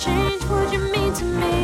change would you mean to me?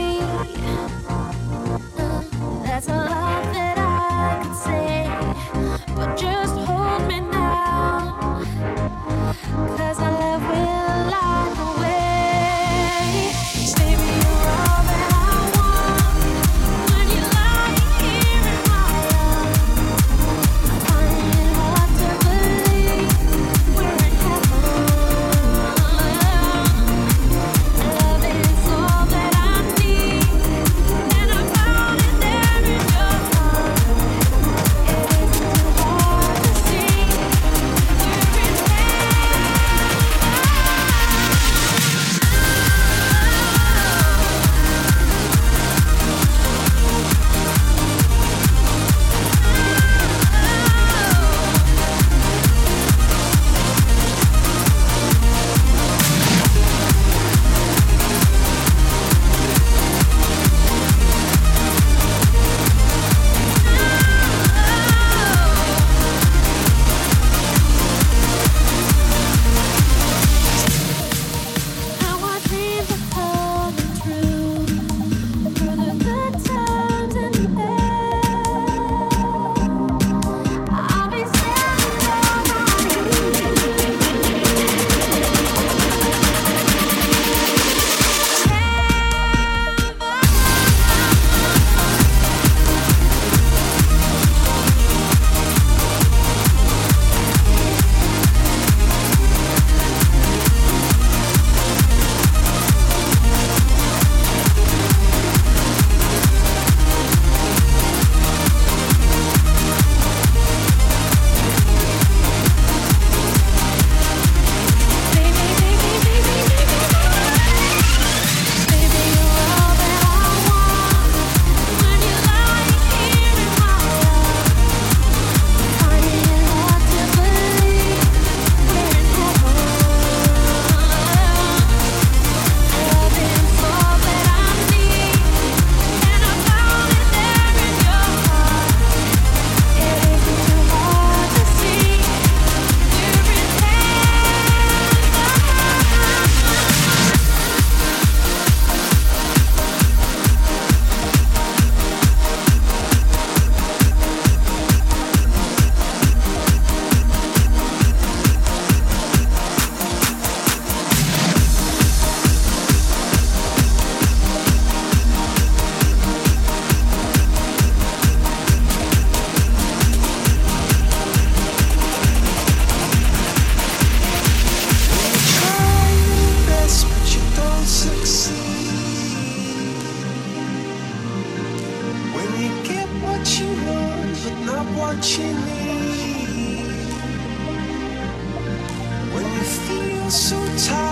what you need when you feel so tired.